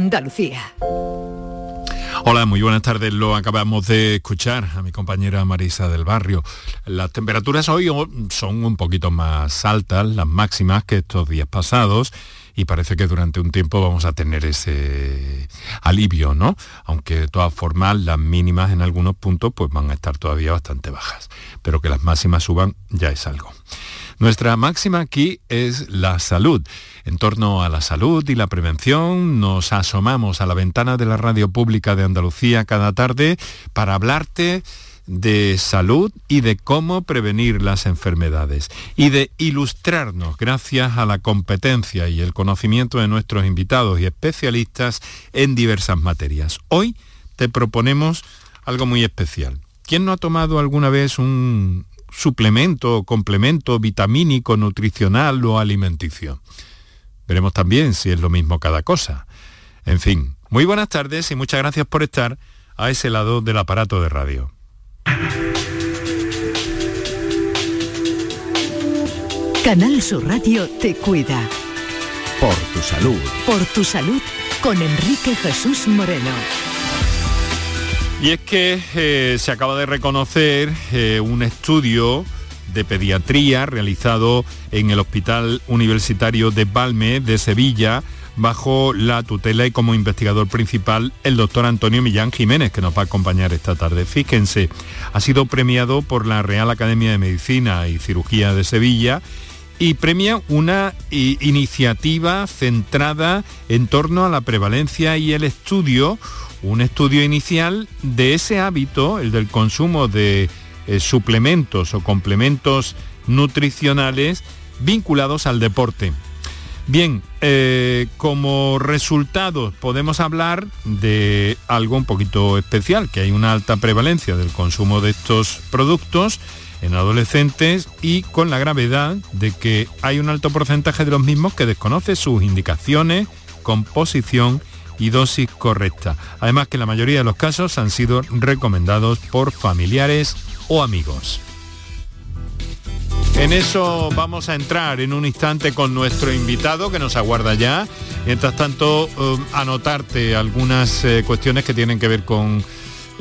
Andalucía. Hola, muy buenas tardes. Lo acabamos de escuchar a mi compañera Marisa del Barrio. Las temperaturas hoy son un poquito más altas, las máximas que estos días pasados y parece que durante un tiempo vamos a tener ese alivio, ¿no? Aunque de todas formas las mínimas en algunos puntos pues van a estar todavía bastante bajas, pero que las máximas suban ya es algo. Nuestra máxima aquí es la salud. En torno a la salud y la prevención nos asomamos a la ventana de la radio pública de Andalucía cada tarde para hablarte de salud y de cómo prevenir las enfermedades y de ilustrarnos gracias a la competencia y el conocimiento de nuestros invitados y especialistas en diversas materias. Hoy te proponemos algo muy especial. ¿Quién no ha tomado alguna vez un suplemento o complemento vitamínico, nutricional o alimenticio? Veremos también si es lo mismo cada cosa. En fin, muy buenas tardes y muchas gracias por estar a ese lado del aparato de radio. Canal Sur Radio te cuida. Por tu salud. Por tu salud con Enrique Jesús Moreno. Y es que eh, se acaba de reconocer eh, un estudio de pediatría realizado en el Hospital Universitario de Balme de Sevilla bajo la tutela y como investigador principal el doctor Antonio Millán Jiménez, que nos va a acompañar esta tarde. Fíjense, ha sido premiado por la Real Academia de Medicina y Cirugía de Sevilla y premia una iniciativa centrada en torno a la prevalencia y el estudio, un estudio inicial de ese hábito, el del consumo de eh, suplementos o complementos nutricionales vinculados al deporte. Bien, eh, como resultado podemos hablar de algo un poquito especial, que hay una alta prevalencia del consumo de estos productos en adolescentes y con la gravedad de que hay un alto porcentaje de los mismos que desconoce sus indicaciones, composición y dosis correcta. Además que la mayoría de los casos han sido recomendados por familiares o amigos. En eso vamos a entrar en un instante con nuestro invitado que nos aguarda ya. Mientras tanto, eh, anotarte algunas eh, cuestiones que tienen que ver con,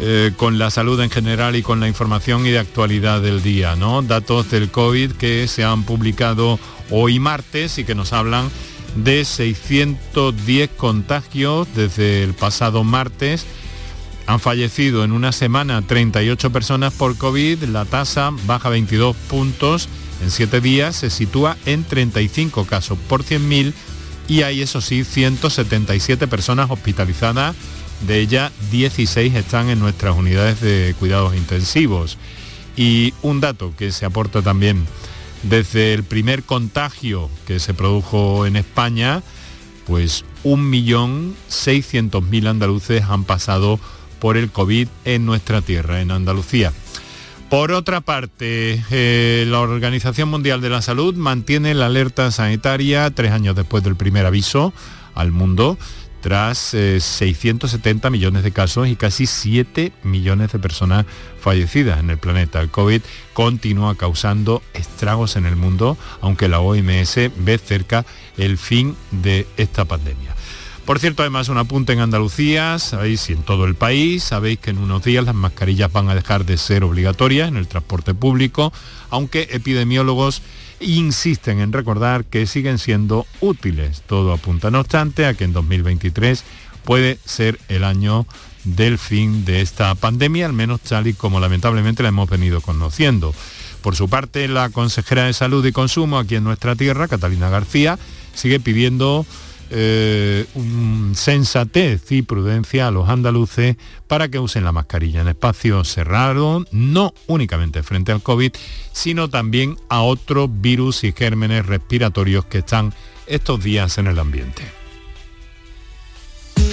eh, con la salud en general y con la información y de actualidad del día. Datos del COVID que se han publicado hoy martes y que nos hablan de 610 contagios desde el pasado martes han fallecido en una semana 38 personas por COVID, la tasa baja 22 puntos en 7 días, se sitúa en 35 casos por 100.000 y hay, eso sí, 177 personas hospitalizadas, de ellas 16 están en nuestras unidades de cuidados intensivos. Y un dato que se aporta también desde el primer contagio que se produjo en España, pues 1.600.000 andaluces han pasado por el COVID en nuestra tierra, en Andalucía. Por otra parte, eh, la Organización Mundial de la Salud mantiene la alerta sanitaria tres años después del primer aviso al mundo, tras 670 eh, millones de casos y casi 7 millones de personas fallecidas en el planeta. El COVID continúa causando estragos en el mundo, aunque la OMS ve cerca el fin de esta pandemia. Por cierto, además un apunte en Andalucía, sabéis, y en todo el país, sabéis que en unos días las mascarillas van a dejar de ser obligatorias en el transporte público, aunque epidemiólogos insisten en recordar que siguen siendo útiles. Todo apunta, no obstante, a que en 2023 puede ser el año del fin de esta pandemia, al menos tal y como lamentablemente la hemos venido conociendo. Por su parte, la consejera de Salud y Consumo aquí en nuestra tierra, Catalina García, sigue pidiendo eh, sensatez y prudencia a los andaluces para que usen la mascarilla en espacios cerrados, no únicamente frente al COVID, sino también a otros virus y gérmenes respiratorios que están estos días en el ambiente.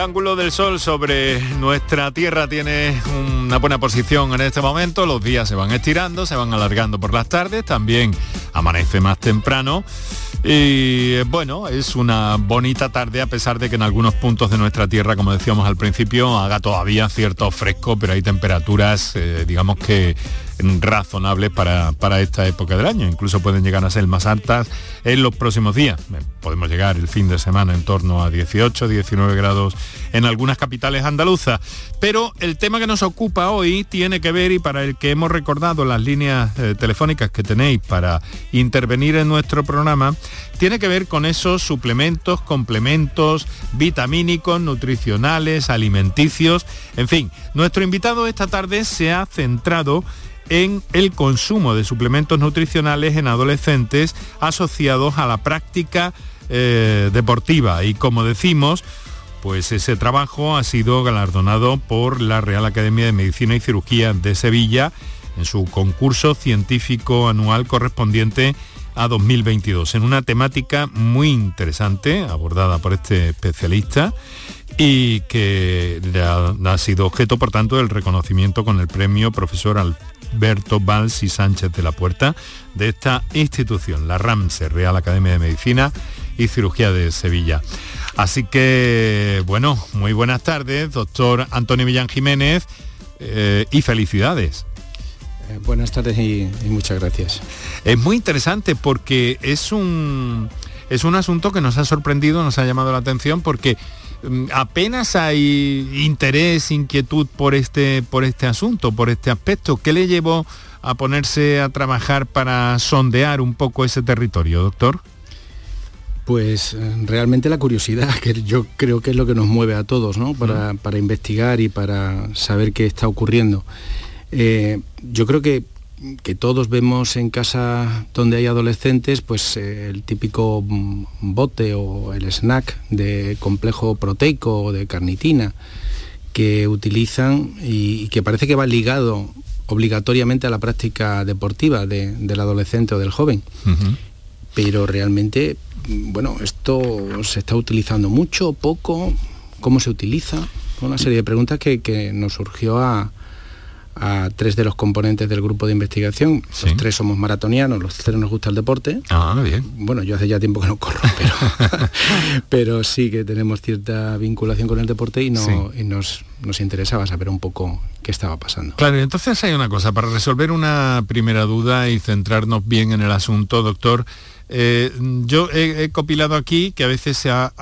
Ángulo del sol sobre nuestra tierra tiene una buena posición en este momento. Los días se van estirando, se van alargando por las tardes. También amanece más temprano. Y bueno, es una bonita tarde a pesar de que en algunos puntos de nuestra tierra, como decíamos al principio, haga todavía cierto fresco, pero hay temperaturas, eh, digamos que razonables para, para, esta época del año. Incluso pueden llegar a ser más altas en los próximos días. Podemos llegar el fin de semana en torno a 18, 19 grados en algunas capitales andaluzas. Pero el tema que nos ocupa hoy tiene que ver y para el que hemos recordado las líneas eh, telefónicas que tenéis para intervenir en nuestro programa, tiene que ver con esos suplementos, complementos vitamínicos, nutricionales, alimenticios. En fin, nuestro invitado esta tarde se ha centrado en el consumo de suplementos nutricionales en adolescentes asociados a la práctica eh, deportiva. Y como decimos, pues ese trabajo ha sido galardonado por la Real Academia de Medicina y Cirugía de Sevilla en su concurso científico anual correspondiente a 2022, en una temática muy interesante abordada por este especialista y que ha, sido objeto, por tanto, del reconocimiento con el premio profesor Alberto Valls y Sánchez de la Puerta de esta institución, la RAMSE, Real Academia de Medicina y Cirugía de Sevilla. Así que, bueno, muy buenas tardes, doctor Antonio Millán Jiménez, eh, y felicidades. Eh, buenas tardes y, muchas gracias. Es muy interesante porque es un, es un asunto que nos ha sorprendido, nos ha llamado la atención porque apenas hay interés, inquietud por este, por este asunto, por este aspecto. ¿Qué le llevó a ponerse a trabajar para sondear un poco ese territorio, doctor? Pues eh, realmente la curiosidad, que yo creo que es lo que nos mueve a todos, ¿no? Para, para investigar y para saber qué está ocurriendo. Eh, yo creo que, todos vemos en casa donde hay adolescentes, pues eh, el típico bote o el snack de complejo proteico o de carnitina que utilizan y, que parece que va ligado obligatoriamente a la práctica deportiva del adolescente o del joven. Pero realmente, bueno, esto se está utilizando mucho, poco, cómo se utiliza, una serie de preguntas que nos surgió a, a tres de los componentes del grupo de investigación. Los tres somos maratonianos, los tres nos gusta el deporte. Ah, bien. Bueno, yo hace ya tiempo que no corro, pero, pero sí que tenemos cierta vinculación con el deporte y, no, y nos, nos interesaba saber un poco qué estaba pasando. Claro, entonces hay una cosa, para resolver una primera duda y centrarnos bien en el asunto, doctor, eh, yo he, copilado aquí que a veces se ha,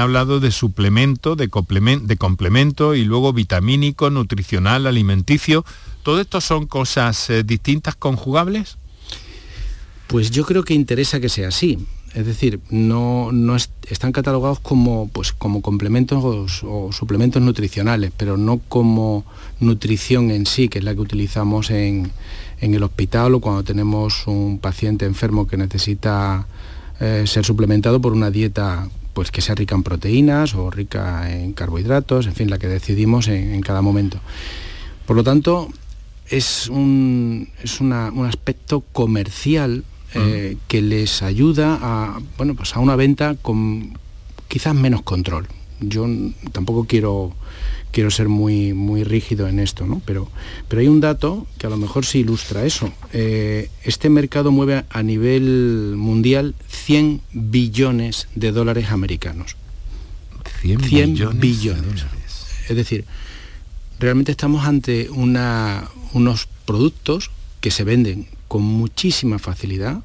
hablado de suplemento, de, complemento, y luego vitamínico, nutricional, alimenticio. ¿Todo esto son cosas eh, distintas, conjugables? Pues yo creo que interesa que sea así. Es decir, no, están catalogados como, pues, como complementos o, suplementos nutricionales, pero no como nutrición en sí, que es la que utilizamos en, en el hospital o cuando tenemos un paciente enfermo que necesita eh, ser suplementado por una dieta pues que sea rica en proteínas o rica en carbohidratos, en fin, la que decidimos en, cada momento. Por lo tanto, es un, es un aspecto comercial eh, que les ayuda a, bueno, pues a una venta con quizás menos control. Yo tampoco quiero quiero ser muy, muy rígido en esto, ¿no? Pero, pero hay un dato que a lo mejor sí ilustra eso. Eh, este mercado mueve a nivel mundial 100 billones de dólares americanos. 100, billones. Es decir, realmente estamos ante una, unos productos que se venden con muchísima facilidad,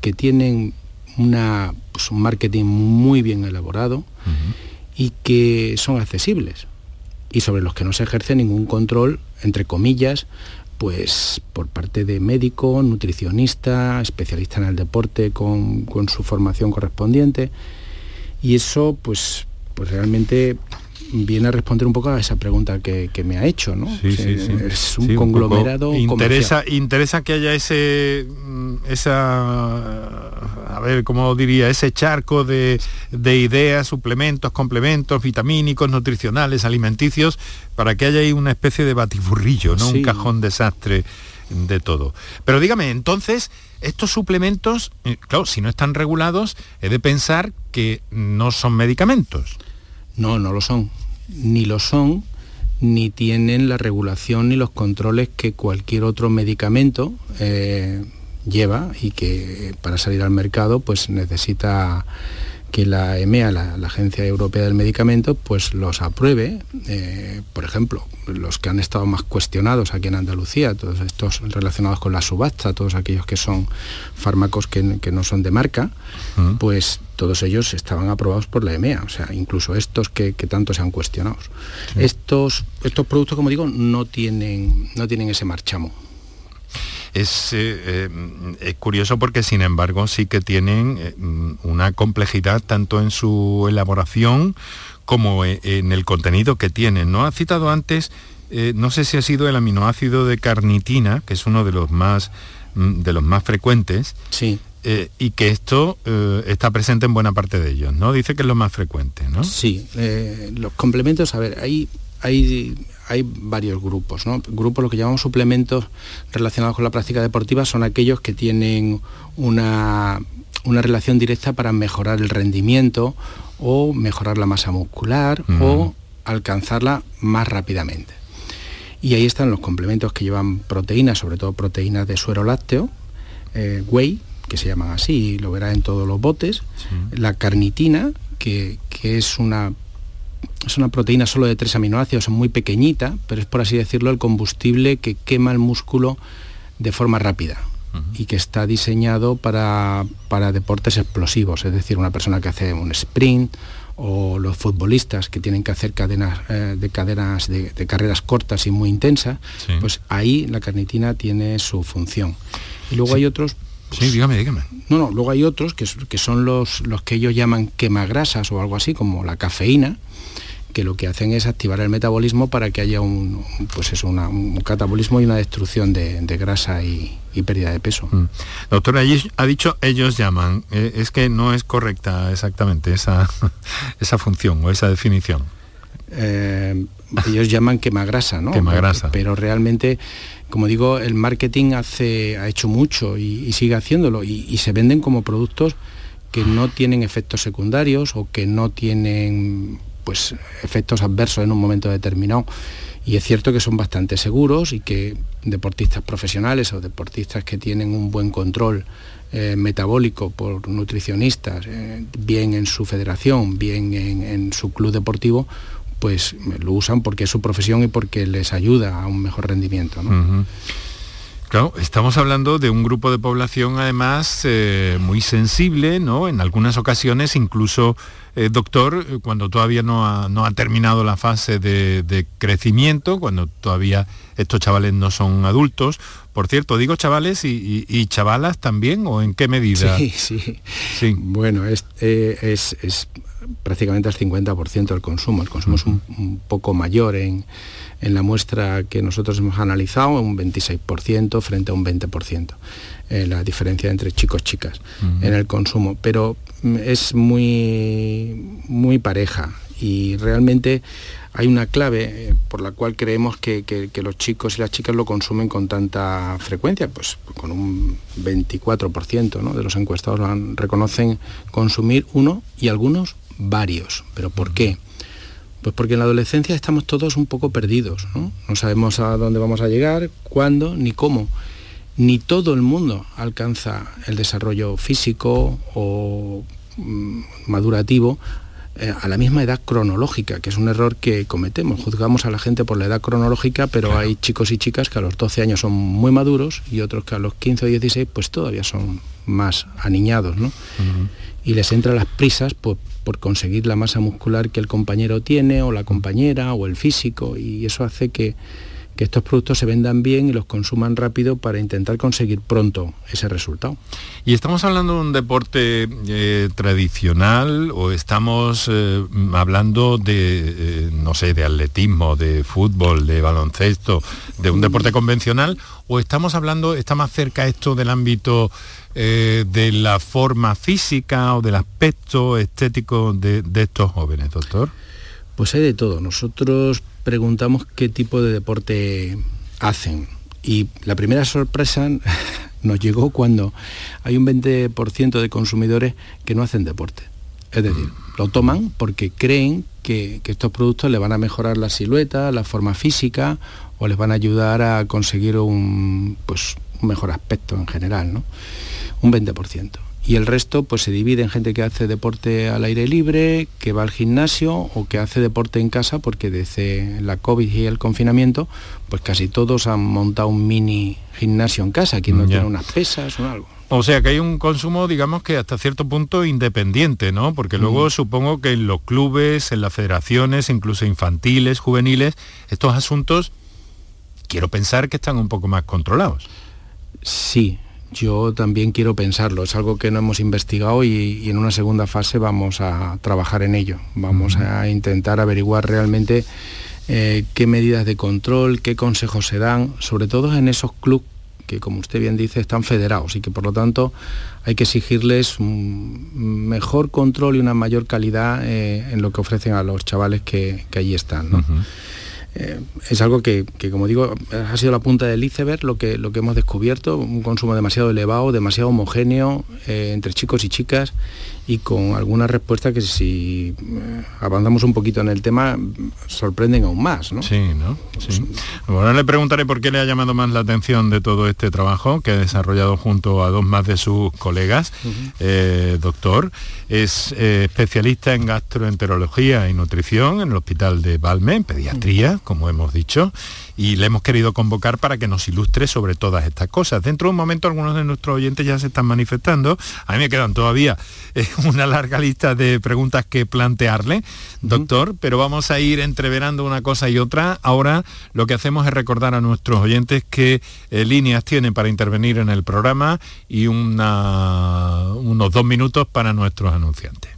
que tienen una, pues, un marketing muy bien elaborado y que son accesibles y sobre los que no se ejerce ningún control, entre comillas, pues por parte de médico, nutricionista, especialista en el deporte con, con su formación correspondiente. Y eso pues, pues realmente viene a responder un poco a esa pregunta que, me ha hecho, ¿no? Es un conglomerado. interesa, interesa que haya ese mm, esa a ver, cómo diría, ese charco de, ideas, suplementos, complementos, vitamínicos, nutricionales, alimenticios, para que haya ahí una especie de batiburrillo, ¿no? Un cajón desastre de todo. Pero dígame, entonces, estos suplementos, eh, claro, si no están regulados, he de pensar que no son medicamentos. No, no lo son. ni lo son, ni tienen la regulación ni los controles que cualquier otro medicamento eh, lleva y que para salir al mercado pues necesita que la EMEA, la, Agencia Europea del Medicamento, pues los apruebe, eh, por ejemplo, los que han estado más cuestionados aquí en Andalucía, todos estos relacionados con la subasta, todos aquellos que son fármacos que, no son de marca, pues todos ellos estaban aprobados por la EMEA, o sea, incluso estos que, tanto se han cuestionado. Estos, estos productos, como digo, no tienen, no tienen ese marchamo. Es, eh, eh, es, curioso porque sin embargo sí que tienen eh, una complejidad tanto en su elaboración como en el contenido que tienen. ¿no? Ha citado antes, no sé si ha sido el aminoácido de carnitina, que es uno de los más, mm, de los más frecuentes. Sí. y que esto está presente en buena parte de ellos, ¿no? Dice que es lo más frecuente, ¿no? Sí, los complementos, a ver, hay, hay hay varios grupos. ¿no? Grupos, lo que llamamos suplementos relacionados con la práctica deportiva, son aquellos que tienen una, relación directa para mejorar el rendimiento o mejorar la masa muscular o alcanzarla más rápidamente. Y ahí están los complementos que llevan proteínas, sobre todo proteínas de suero lácteo, eh, whey, que se llaman así, lo verá en todos los botes, la carnitina, que, que es una es una proteína solo de tres aminoácidos, muy pequeñita, pero es por así decirlo el combustible que quema el músculo de forma rápida y que está diseñado para, deportes explosivos, es decir, una persona que hace un sprint o los futbolistas que tienen que hacer cadenas eh, de cadenas de, carreras cortas y muy intensas, pues ahí la carnitina tiene su función. Y luego hay otros Sí, dígame, dígame. No, no, luego hay otros que, que son los, los que ellos llaman quemagrasas o algo así, como la cafeína, que lo que hacen es activar el metabolismo para que haya un, pues eso, un catabolismo y una destrucción de, grasa y, pérdida de peso. Mm. Doctora, ha dicho ellos llaman, eh, es que no es correcta exactamente esa, esa función o esa definición. Eh, ellos llaman quemagrasa, ¿no? Quemagrasa. Pero realmente, como digo, el marketing hace, ha hecho mucho y, sigue haciéndolo y se venden como productos que no tienen efectos secundarios o que no tienen pues, efectos adversos en un momento determinado. Y es cierto que son bastante seguros y que deportistas profesionales o deportistas que tienen un buen control eh, metabólico por nutricionistas, eh, bien en su federación, bien en, su club deportivo, pues lo usan porque es su profesión y porque les ayuda a un mejor rendimiento. Claro, estamos hablando de un grupo de población además eh, muy sensible, ¿no? En algunas ocasiones incluso eh, doctor, eh, cuando todavía no ha, terminado la fase de, crecimiento, cuando todavía estos chavales no son adultos. Por cierto, digo chavales y, chavalas también, o en qué medida? Sí, sí. sí. Bueno, es, eh, es, prácticamente el 50% del consumo. El consumo es un, poco mayor en, la muestra que nosotros hemos analizado, un 26% frente a un 20%. la diferencia entre chicos y chicas en el consumo. Pero es muy, muy pareja y realmente hay una clave eh, por la cual creemos que, los chicos y las chicas lo consumen con tanta frecuencia, pues con un 24% de los encuestados reconocen consumir uno y algunos varios. ¿Pero por qué? Pues porque en la adolescencia estamos todos un poco perdidos, ¿no? no sabemos a dónde vamos a llegar, cuándo ni cómo ni todo el mundo alcanza el desarrollo físico o mm, madurativo eh, a la misma edad cronológica, que es un error que cometemos. Juzgamos a la gente por la edad cronológica, pero hay chicos y chicas que a los 12 años son muy maduros y otros que a los 15 o 16 pues todavía son más aniñados, ¿no? Y les entran las prisas por, por conseguir la masa muscular que el compañero tiene o la compañera o el físico y eso hace que que estos productos se vendan bien y los consuman rápido para intentar conseguir pronto ese resultado. ¿Y estamos hablando de un deporte eh, tradicional o estamos eh, hablando de, eh, no sé, de atletismo, de fútbol, de baloncesto, de un deporte convencional? ¿O estamos hablando, está más cerca esto del ámbito de la forma física o del aspecto estético de, de estos jóvenes, doctor? Pues hay de todo. Nosotros preguntamos qué tipo de deporte hacen. Y la primera sorpresa nos llegó cuando hay un 20% de consumidores que no hacen deporte. Es decir, lo toman porque creen que, estos productos le van a mejorar la silueta, la forma física o les van a ayudar a conseguir un, pues, un mejor aspecto en general, ¿no? Un 20% y el resto pues se divide en gente que hace deporte al aire libre, que va al gimnasio o que hace deporte en casa porque desde la COVID y el confinamiento pues casi todos han montado un mini gimnasio en casa, quien no tiene unas pesas o algo. O sea que hay un consumo, digamos que hasta cierto punto independiente, ¿no? Porque luego mm. supongo que en los clubes, en las federaciones, incluso infantiles, juveniles, estos asuntos, quiero pensar que están un poco más controlados. Sí, yo también quiero pensarlo, es algo que no hemos investigado y, en una segunda fase vamos a trabajar en ello. Vamos a intentar averiguar realmente eh, qué medidas de control, qué consejos se dan, sobre todo en esos clubes que, como usted bien dice, están federados y que por lo tanto hay que exigirles un mejor control y una mayor calidad eh, en lo que ofrecen a los chavales que, allí están. Eh, es algo que, como digo, ha sido la punta del iceberg lo que, lo que hemos descubierto, un consumo demasiado elevado, demasiado homogéneo eh, entre chicos y chicas y con alguna respuesta que si eh, avanzamos un poquito en el tema sorprenden aún más. ¿no? Sí, ¿no? Sí. Bueno, le preguntaré por qué le ha llamado más la atención de todo este trabajo que ha desarrollado junto a dos más de sus colegas. Eh, doctor, es eh, especialista en gastroenterología y nutrición en el Hospital de Valme, en pediatría, como hemos dicho y le hemos querido convocar para que nos ilustre sobre todas estas cosas. Dentro de un momento algunos de nuestros oyentes ya se están manifestando. A mí me quedan todavía eh, una larga lista de preguntas que plantearle, doctor, pero vamos a ir entreverando una cosa y otra. Ahora lo que hacemos es recordar a nuestros oyentes qué eh, líneas tienen para intervenir en el programa y unos dos minutos para nuestros anunciantes.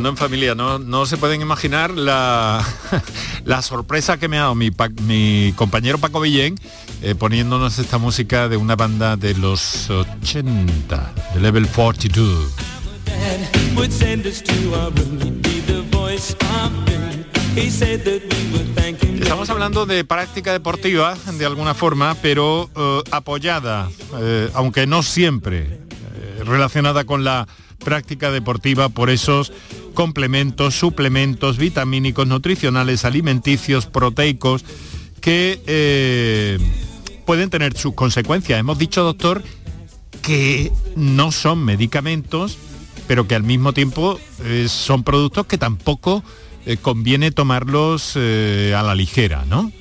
Corriendo en familia, no, no se pueden imaginar la, la sorpresa que me ha dado mi, mi compañero Paco Villén eh, poniéndonos esta música de una banda de los 80, de Level 42. Estamos hablando de práctica deportiva de alguna forma, pero eh, apoyada, eh, aunque no siempre, relacionada con la práctica deportiva por esos complementos, suplementos vitamínicos, nutricionales, alimenticios, proteicos, que eh, pueden tener sus consecuencias. Hemos dicho, doctor, que no son medicamentos, pero que al mismo tiempo eh, son productos que tampoco eh, conviene tomarlos a la ligera, ¿no?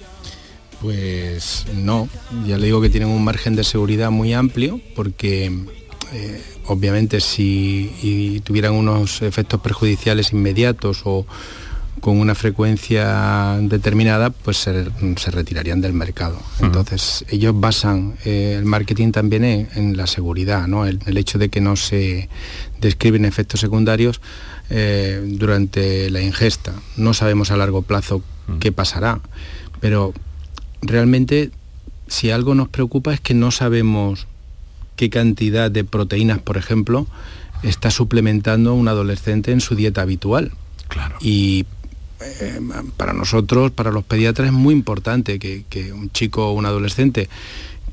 Pues no, ya le digo que tienen un margen de seguridad muy amplio porque obviamente si tuvieran unos efectos perjudiciales inmediatos o con una frecuencia determinada, pues se, retirarían del mercado. Entonces, ellos basan eh, el marketing también en, la seguridad, ¿no? El, hecho de que no se describen efectos secundarios eh, durante la ingesta. No sabemos a largo plazo qué pasará, pero realmente si algo nos preocupa es que no sabemos qué cantidad de proteínas, por ejemplo, está suplementando un adolescente en su dieta habitual. Claro. Y eh, para nosotros, para los pediatras, es muy importante que, un chico o un adolescente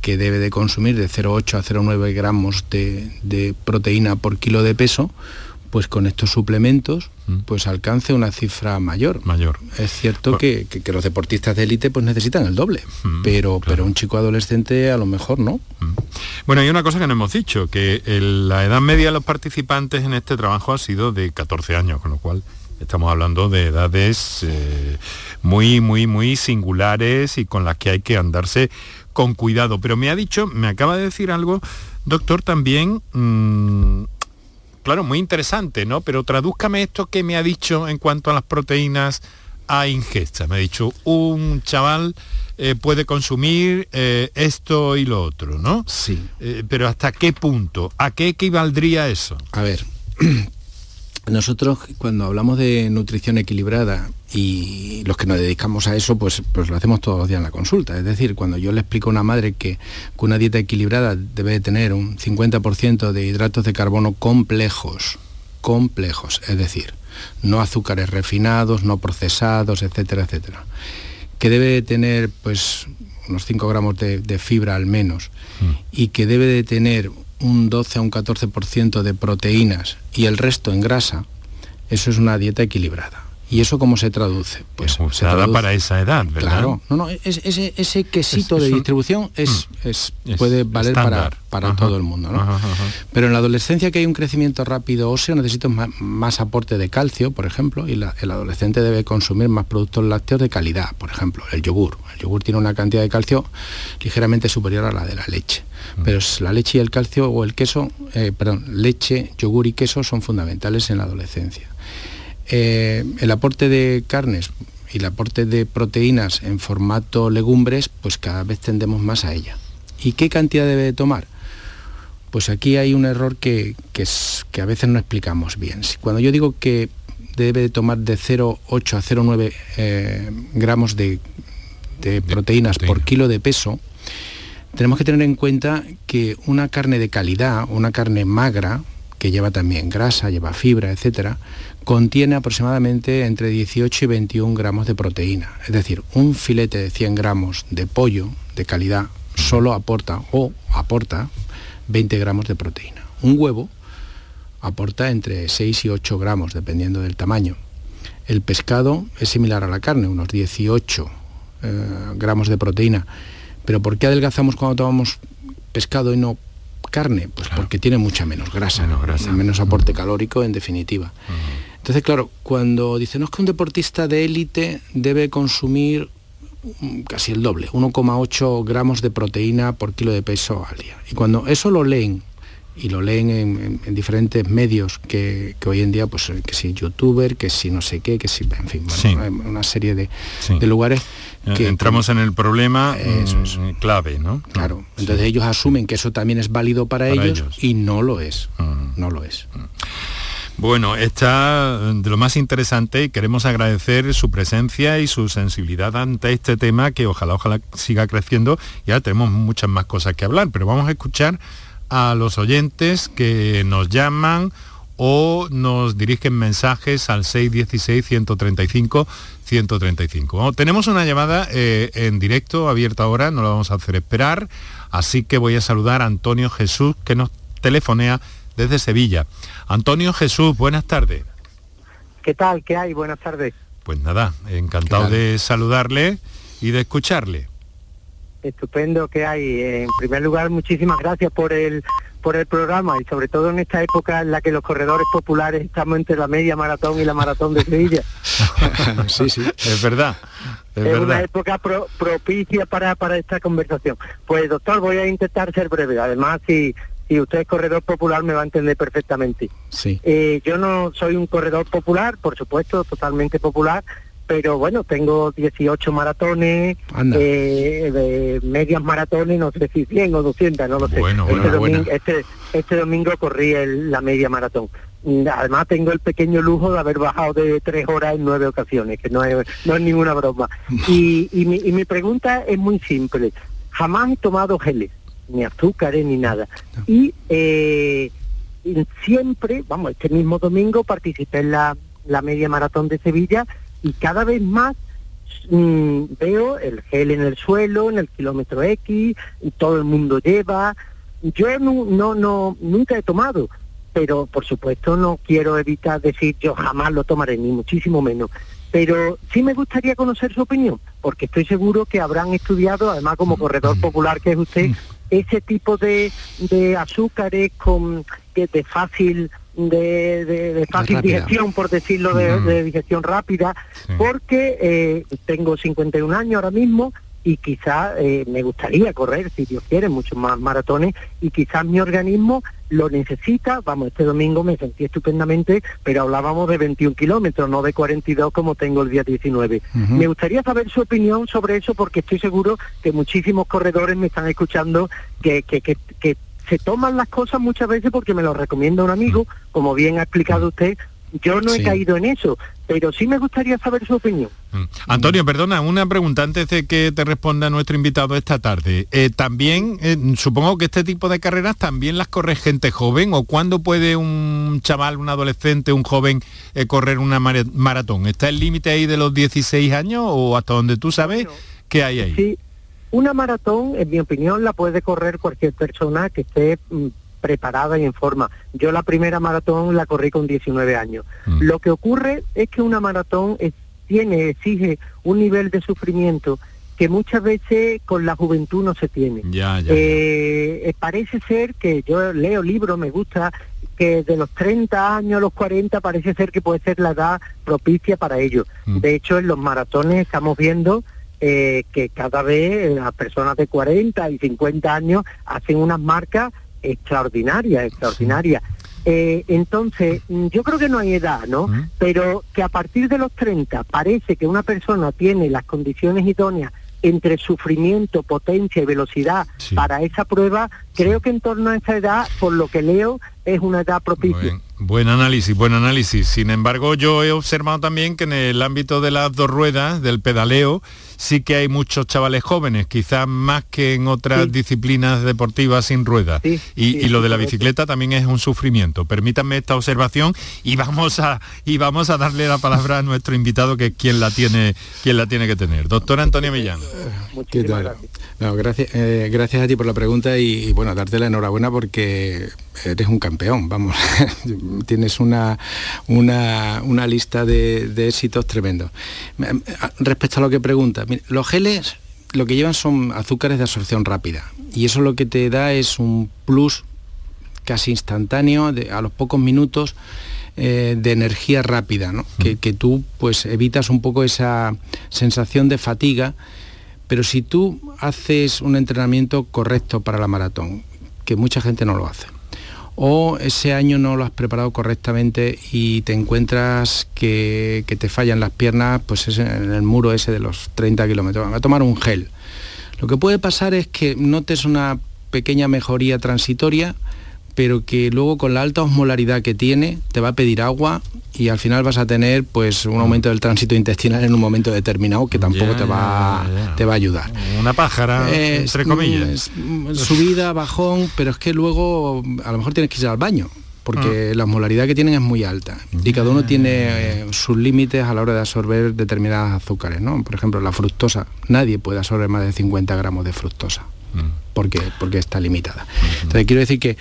que debe de consumir de 0,8 a 0,9 gramos de, proteína por kilo de peso, pues con estos suplementos. Pues alcance una cifra mayor. Mayor. Es cierto que, los deportistas de élite pues necesitan el doble, mm, pero, pero un chico adolescente a lo mejor no. Mm. Bueno, hay una cosa que no hemos dicho, que la edad media de los participantes en este trabajo ha sido de 14 años, con lo cual Estamos hablando de edades eh, muy, muy, muy singulares y con las que hay que andarse con cuidado. Pero me ha dicho, me acaba de decir algo, doctor, también, mm, claro, muy interesante, ¿no? Pero tradúzcame esto que me ha dicho en cuanto a las proteínas a ingesta. Me ha dicho, un chaval eh, puede consumir eh, esto y lo otro, ¿no? Sí. pero ¿hasta qué punto? ¿A qué equivaldría eso? A ver, nosotros cuando hablamos de nutrición equilibrada y los que nos dedicamos a eso, pues, pues lo hacemos todos los días en la consulta. Es decir, cuando yo le explico a una madre que, una dieta equilibrada debe tener un 50% de hidratos de carbono complejos, complejos, es decir, no azúcares refinados, no procesados, etcétera, etcétera, que debe tener pues unos 5 gramos de, fibra al menos mm. y que debe de tener un 12 a un 14% de proteínas y el resto en grasa, eso es una dieta equilibrada. ¿Y eso cómo se traduce? Pues se traduce, para esa edad, ¿verdad? Claro, no, no, ese, quesito de distribución es, mm. es, puede valer para, para todo el mundo. ¿no? Pero en la adolescencia que hay un crecimiento rápido óseo necesito más, aporte de calcio, por ejemplo, y el adolescente debe consumir más productos lácteos de calidad, por ejemplo, el yogur. El yogur tiene una cantidad de calcio ligeramente superior a la de la leche. Mm. Pero la leche y el calcio o el queso, eh, perdón, leche, yogur y queso son fundamentales en la adolescencia. Eh, el aporte de carnes y el aporte de proteínas en formato legumbres, pues cada vez tendemos más a ella. ¿Y qué cantidad debe tomar? Pues aquí hay un error que, que, a veces no explicamos bien. Cuando yo digo que debe tomar de 0,8 a 0,9 eh, gramos de, proteínas por kilo de peso, tenemos que tener en cuenta que una carne de calidad, una carne magra, que lleva también grasa, lleva fibra, etcétera, contiene aproximadamente entre 18 y 21 gramos de proteína. Es decir, un filete de 100 gramos de pollo de calidad solo aporta o aporta 20 gramos de proteína. Un huevo aporta entre 6 y 8 gramos, dependiendo del tamaño. El pescado es similar a la carne, unos 18 eh, gramos de proteína. Pero ¿por qué adelgazamos cuando tomamos pescado y no carne? Pues porque tiene mucha menos grasa, menos, aporte calórico en definitiva. Entonces, claro, cuando dicen, no es que un deportista de élite debe consumir mm, casi el doble, 1,8 gramos de proteína por kilo de peso al día. Y cuando eso lo leen, y lo leen en, diferentes medios que, hoy en día, pues que si youtuber, que si no sé qué, que si, en fin, una serie de, lugares eh, que... Entramos en el problema mm, clave, ¿no? Claro, entonces ellos asumen que eso también es válido para, ellos, y no lo es, mm. no lo es. Bueno, está de lo más interesante y queremos agradecer su presencia y su sensibilidad ante este tema que ojalá, ojalá siga creciendo. Ya tenemos muchas más cosas que hablar, pero vamos a escuchar a los oyentes que nos llaman o nos dirigen mensajes al 616-135-135. tenemos una llamada eh, en directo, abierta ahora, no la vamos a hacer esperar, así que voy a saludar a Antonio Jesús que nos telefonea desde Sevilla. Antonio Jesús, buenas tardes. ¿Qué tal? ¿Qué hay? Buenas tardes. Pues nada, encantado de saludarle y de escucharle. Estupendo que hay. En primer lugar, muchísimas gracias por el por el programa y sobre todo en esta época en la que los corredores populares estamos entre la media maratón y la maratón de Sevilla. sí, sí, es verdad. Es, una época propicia para, para esta conversación. Pues doctor, voy a intentar ser breve. Además, si, si usted es corredor popular me va a entender perfectamente. Sí. Eh, yo no soy un corredor popular, por supuesto, totalmente popular, pero bueno, tengo 18 maratones, eh, medias maratones, no sé si 100 o 200, no lo sé. este, domingo, este, este, domingo corrí la media maratón. Además tengo el pequeño lujo de haber bajado de tres horas en nueve ocasiones, que no es, no es ninguna broma. Y, y, mi, y mi pregunta es muy simple. Jamás he tomado geles, ni azúcares, ni nada. Y eh, siempre, vamos, este mismo domingo participé en la, la media maratón de Sevilla y cada vez más mm, veo el gel en el suelo, en el kilómetro X, y todo el mundo lleva. Yo no, no, no, nunca he tomado, pero por supuesto no quiero evitar decir yo jamás lo tomaré, ni muchísimo menos. Pero sí me gustaría conocer su opinión, porque estoy seguro que habrán estudiado, además como corredor popular que es usted, ese tipo de, de azúcares con, que de fácil de, fácil digestión, por decirlo, de, digestión rápida, porque eh, tengo 51 años ahora mismo y quizás eh, me gustaría correr, si Dios quiere, muchos más maratones y quizás mi organismo lo necesita. Vamos, este domingo me sentí estupendamente, pero hablábamos de 21 kilómetros, no de 42 como tengo el día 19. Me gustaría saber su opinión sobre eso porque estoy seguro que muchísimos corredores me están escuchando que, que, que, que se toman las cosas muchas veces porque me lo recomienda un amigo, como bien ha explicado usted, yo no he caído en eso, pero sí me gustaría saber su opinión. Mm. Antonio, perdona, una pregunta antes de que te responda nuestro invitado esta tarde. Eh, también, eh, supongo que este tipo de carreras también las corre gente joven, o cuándo puede un chaval, un adolescente, un joven eh, correr una maratón? ¿Está el límite ahí de los 16 años o hasta donde tú sabes qué hay ahí? Sí, una maratón, en mi opinión, la puede correr cualquier persona que esté mm, preparada y en forma. Yo la primera maratón la corrí con 19 años. Mm. Lo que ocurre es que una maratón tiene, exige un nivel de sufrimiento que muchas veces con la juventud no se tiene. Ya, ya, eh, parece ser que yo leo libros, me gusta que de los 30 años a los 40 parece ser que puede ser la edad propicia para ello. Mm. De hecho, en los maratones estamos viendo eh, que cada vez las personas de 40 y 50 años hacen unas marcas extraordinarias, extraordinarias. Eh, entonces, yo creo que no hay edad, ¿no? Pero que a partir de los 30 parece que una persona tiene las condiciones idóneas entre sufrimiento, potencia y velocidad para esa prueba, creo que en torno a esa edad, por lo que leo, es una edad propicia. Buen, análisis, buen análisis. Sin embargo, yo he observado también que en el ámbito de las dos ruedas, del pedaleo, sí que hay muchos chavales jóvenes, quizás más que en otras disciplinas deportivas sin ruedas. y, lo de la bicicleta también es un sufrimiento. Permítanme esta observación y vamos a y vamos a darle la palabra a nuestro invitado que es quien la tiene quien la tiene que tener. Doctor Antonio Millán. gracias, eh, gracias a ti por la pregunta y, bueno, darte la enhorabuena porque eres un campeón, vamos. Tienes una, una, lista de, de éxitos tremendos. Respecto a lo que pregunta, los geles lo que llevan son azúcares de absorción rápida y eso lo que te da es un plus casi instantáneo a los pocos minutos eh, de energía rápida, que, que, tú pues evitas un poco esa sensación de fatiga, pero si tú haces un entrenamiento correcto para la maratón, que mucha gente no lo hace, o ese año no lo has preparado correctamente y te encuentras que, te fallan las piernas, pues es en el muro ese de los 30 kilómetros. Va a tomar un gel. Lo que puede pasar es que notes una pequeña mejoría transitoria, pero que luego con la alta osmolaridad que tiene te va a pedir agua y al final vas a tener pues un aumento del tránsito intestinal en un momento determinado que tampoco te va te va a ayudar. Una pájara, entre comillas. subida, bajón, pero es que luego a lo mejor tienes que ir al baño porque ah. la osmolaridad que tienen es muy alta y cada uno tiene eh, sus límites a la hora de absorber determinadas azúcares, ¿no? Por ejemplo, la fructosa, nadie puede absorber más de 50 gramos de fructosa. Porque, porque está limitada. Entonces quiero decir que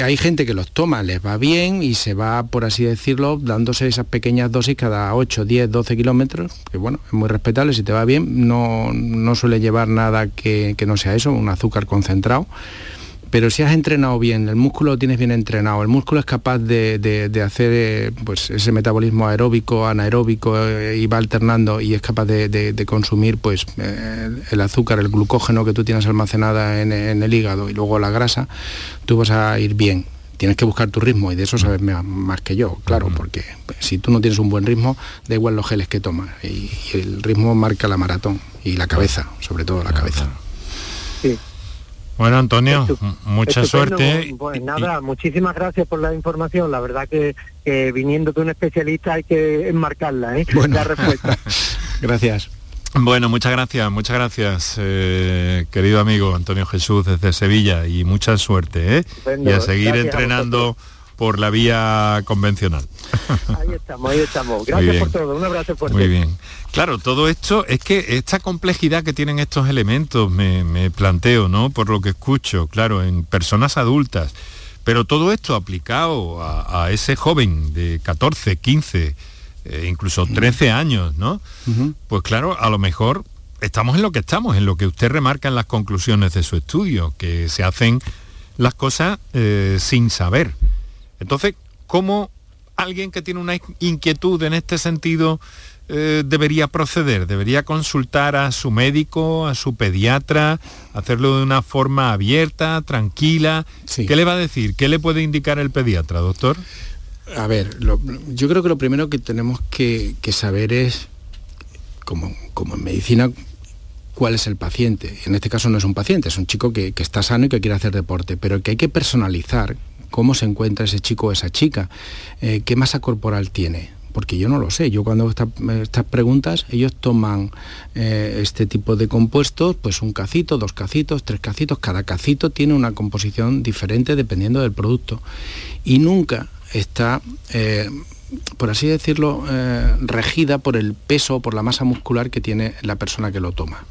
hay gente que los toma, les va bien y se va, por así decirlo, dándose esas pequeñas dosis cada 8, 10, 12 kilómetros, que bueno, es muy respetable, si te va bien, no, no suele llevar nada que, que no sea eso, un azúcar concentrado pero si has entrenado bien, el músculo lo tienes bien entrenado, el músculo es capaz de, hacer eh, pues, ese metabolismo aeróbico, anaeróbico eh, y va alternando y es capaz de, consumir pues, eh, el azúcar, el glucógeno que tú tienes almacenada en, el hígado y luego la grasa, tú vas a ir bien. Tienes que buscar tu ritmo y de eso sabes más que yo, claro, porque si tú no tienes un buen ritmo, da igual los geles que tomas y, el ritmo marca la maratón y la cabeza, sobre todo la cabeza. Sí. Bueno, Antonio, mucha suerte. Pues nada, muchísimas gracias por la información. La verdad que, viniendo de un especialista hay que enmarcarla, ¿eh? La respuesta. gracias. Bueno, muchas gracias, muchas gracias, eh, querido amigo Antonio Jesús desde Sevilla y mucha suerte, ¿eh? y a seguir entrenando por la vía convencional. Ahí estamos, ahí estamos. Gracias por todo, un abrazo fuerte. Muy bien. Claro, todo esto es que esta complejidad que tienen estos elementos, me, planteo, ¿no? Por lo que escucho, claro, en personas adultas, pero todo esto aplicado a, ese joven de 14, 15, eh, incluso 13 años, ¿no? Pues claro, a lo mejor estamos en lo que estamos, en lo que usted remarca en las conclusiones de su estudio, que se hacen las cosas eh, sin saber. Entonces, ¿cómo alguien que tiene una inquietud en este sentido eh, debería proceder? ¿Debería consultar a su médico, a su pediatra, hacerlo de una forma abierta, tranquila? ¿Qué le va a decir? ¿Qué le puede indicar el pediatra, doctor? A ver, yo creo que lo primero que tenemos que, saber es, como, como, en medicina, cuál es el paciente. En este caso no es un paciente, es un chico que, está sano y que quiere hacer deporte, pero que hay que personalizar cómo se encuentra ese chico o esa chica, eh, qué masa corporal tiene, porque yo no lo sé. Yo cuando hago estas preguntas, ellos toman eh, este tipo de compuestos, pues un cacito, dos cacitos, tres cacitos, cada cacito tiene una composición diferente dependiendo del producto. Y nunca está, eh, por así decirlo, regida por el peso o por la masa muscular que tiene la persona que lo toma.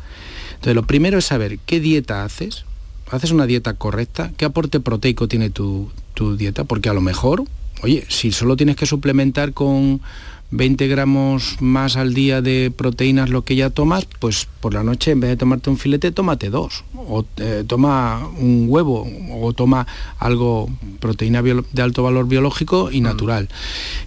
Entonces, lo primero es saber qué dieta haces, haces una dieta correcta, qué aporte proteico tiene tu dieta, porque a lo mejor Oye, si solo tienes que suplementar con 20 gramos más al día de proteínas lo que ya tomas, pues por la noche en vez de tomarte un filete, tómate dos. O eh, toma un huevo o toma algo, proteína de alto valor biológico y mm. natural,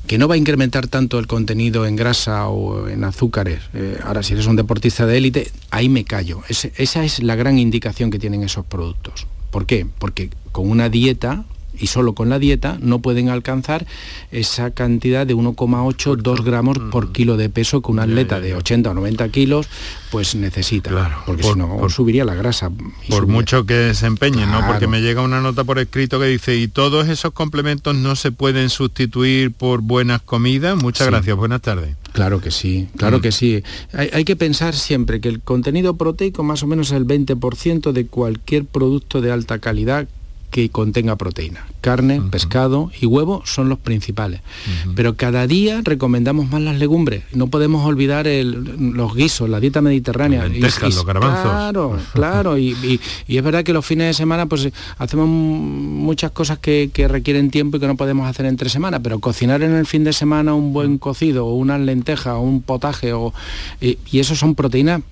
que no va a incrementar tanto el contenido en grasa o en azúcares. Eh, ahora, si eres un deportista de élite, ahí me callo. esa es la gran indicación que tienen esos productos. ¿Por qué? Porque con una dieta y solo con la dieta no pueden alcanzar esa cantidad de 1,8, 2 gramos por kilo de peso que un atleta de 80 o 90 kilos pues necesita, claro, porque si no subiría la grasa. Por mucho que se ¿no? Porque me llega una nota por escrito que dice, y todos esos complementos no se pueden sustituir por buenas comidas. Muchas gracias, buenas tardes. Claro que sí, claro mm. que sí. Hay, hay, que pensar siempre que el contenido proteico más o menos es el 20% de cualquier producto de alta calidad que contenga proteína. Carne, pescado y huevo son los principales. Pero cada día recomendamos más las legumbres. No podemos olvidar los guisos, la dieta mediterránea. y, los Claro, claro. Y, es verdad que los fines de semana pues hacemos muchas cosas que, requieren tiempo y que no podemos hacer entre semana. Pero cocinar en el fin de semana un buen cocido o unas lentejas o un potaje o, y, y eso son proteínas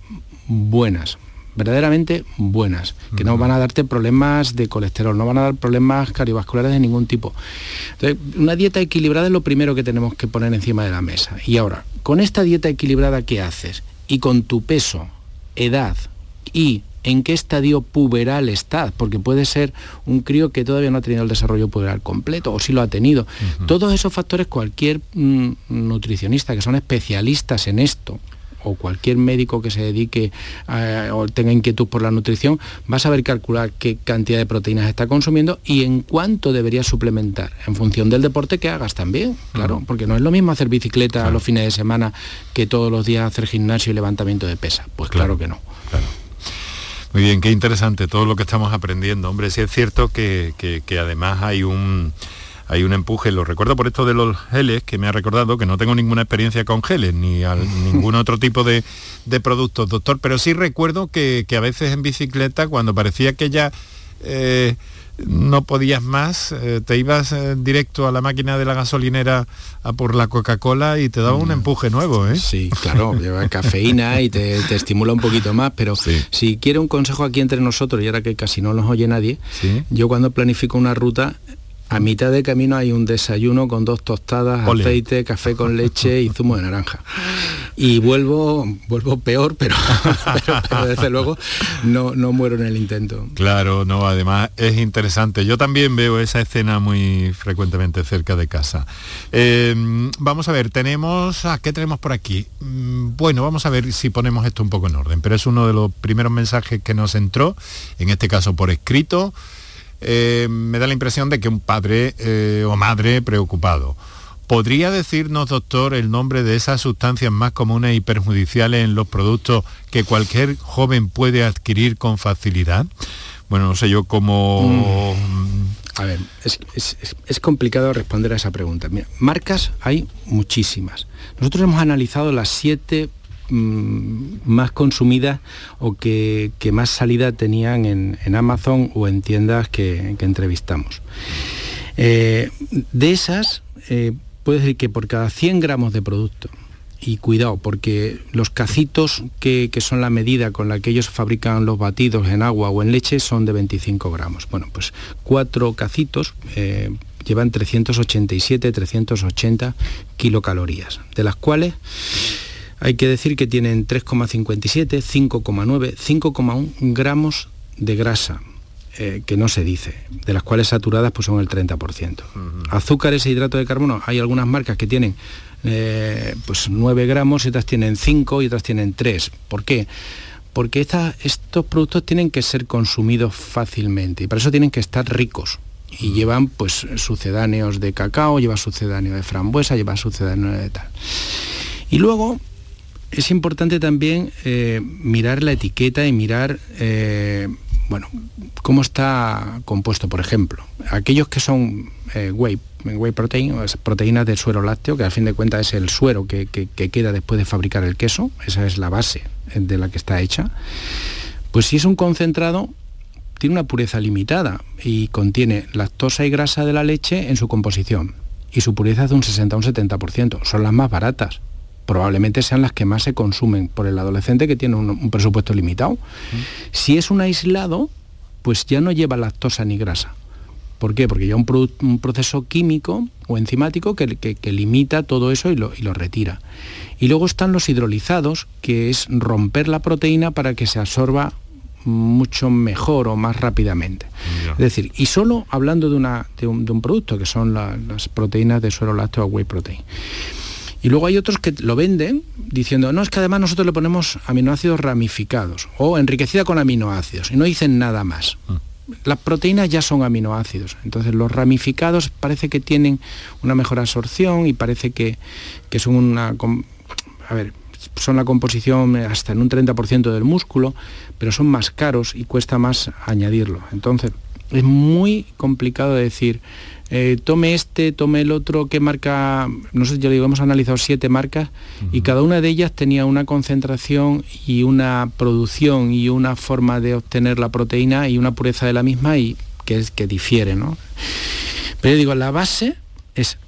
buenas, verdaderamente buenas, que no van a darte problemas de colesterol, no van a dar problemas cardiovasculares de ningún tipo. Entonces, una dieta equilibrada es lo primero que tenemos que poner encima de la mesa. Y ahora, con esta dieta equilibrada que haces y con tu peso, edad y en qué estadio puberal estás, porque puede ser un crío que todavía no ha tenido el desarrollo puberal completo, o si lo ha tenido. Todos esos factores cualquier mm, nutricionista que son especialistas en esto, o cualquier médico que se dedique eh, o tenga inquietud por la nutrición va a saber calcular qué cantidad de proteínas está consumiendo y en cuánto debería suplementar, en función del deporte que hagas también, claro, porque no es lo mismo hacer bicicleta a los fines de semana que todos los días hacer gimnasio y levantamiento de pesa. Pues claro, que no. Muy bien, qué interesante todo lo que estamos aprendiendo. Hombre, sí es cierto que, que además hay un hay un empuje, lo recuerdo por esto de los geles, que me ha recordado que no tengo ninguna experiencia con geles, ni al, ningún otro tipo de, productos, doctor, pero sí recuerdo que, a veces en bicicleta, cuando parecía que ya... Eh, no podías más, eh, te ibas eh, directo a la máquina de la gasolinera a por la Coca-Cola y te daba un mm. empuje nuevo, ¿eh? Sí, claro, lleva cafeína y te, estimula un poquito más, pero si quiere un consejo aquí entre nosotros, y ahora que casi no nos oye nadie, yo cuando planifico una ruta a mitad de camino hay un desayuno con dos tostadas, aceite, café con leche y zumo de naranja. Y vuelvo, vuelvo peor, pero, desde luego no, no muero en el intento. Claro, no, además es interesante. Yo también veo esa escena muy frecuentemente cerca de casa. Em, vamos a ver, tenemos, ¿a qué tenemos por aquí? Mm, bueno, vamos a ver si ponemos esto un poco en orden, pero es uno de los primeros mensajes que nos entró, en este caso por escrito. Eh, me da la impresión de que un padre eh, o madre preocupado. ¿Podría decirnos, doctor, el nombre de esas sustancias más comunes y perjudiciales en los productos que cualquier joven puede adquirir con facilidad? Bueno, no sé yo cómo... Mm. A ver, es, complicado responder a esa pregunta. marcas hay muchísimas. Nosotros hemos analizado las siete más consumidas o que, más salida tenían en, Amazon o en tiendas que, entrevistamos. Eh, de esas, eh, puede decir que por cada 100 gramos de producto, y cuidado, porque los cacitos que, son la medida con la que ellos fabrican los batidos en agua o en leche son de 25 gramos. Bueno, pues cuatro cacitos eh, llevan 387, 380 kilocalorías, de las cuales hay que decir que tienen 3,57, 5,9, 5,1 gramos de grasa, eh, que no se dice, de las cuales saturadas pues son el 30%. Azúcares e hidrato de carbono, hay algunas marcas que tienen eh, pues 9 gramos y otras tienen 5 y otras tienen 3. ¿Por qué? Porque estos productos tienen que ser consumidos fácilmente y para eso tienen que estar ricos. Y llevan pues sucedáneos de cacao, lleva sucedáneo de frambuesa, lleva sucedáneo de tal. Y luego es importante también eh, mirar la etiqueta y mirar, eh, bueno, cómo está compuesto, por ejemplo. Aquellos que son eh, whey, whey protein, proteínas del suero lácteo, que al fin de cuentas es el suero que, queda después de fabricar el queso, esa es la base de la que está hecha, pues si es un concentrado, tiene una pureza limitada y contiene lactosa y grasa de la leche en su composición. Y su pureza es de un 60 a un 70%. Son las más baratas probablemente sean las que más se consumen por el adolescente que tiene un, presupuesto limitado. Si es un aislado, pues ya no lleva lactosa ni grasa. ¿Por qué? Porque lleva un, proceso químico o enzimático que, limita todo eso y lo, retira. Y luego están los hidrolizados, que es romper la proteína para que se absorba mucho mejor o más rápidamente. Es decir, y solo hablando de, un, producto, que son las proteínas de suero lácteo o whey protein. Y luego hay otros que lo venden diciendo, no, es que además nosotros le ponemos aminoácidos ramificados o enriquecida con aminoácidos y no dicen nada más. Mm. Las proteínas ya son aminoácidos, entonces los ramificados parece que tienen una mejor absorción y parece que, son una... A ver, son la composición hasta en un 30% del músculo, pero son más caros y cuesta más añadirlo. Entonces, es muy complicado decir, eh, tome este, tome el otro, qué marca, no sé, yo digo, hemos analizado siete marcas y cada una de ellas tenía una concentración y una producción y una forma de obtener la proteína y una pureza de la misma y que es que difiere, ¿no? Pero yo digo, la base es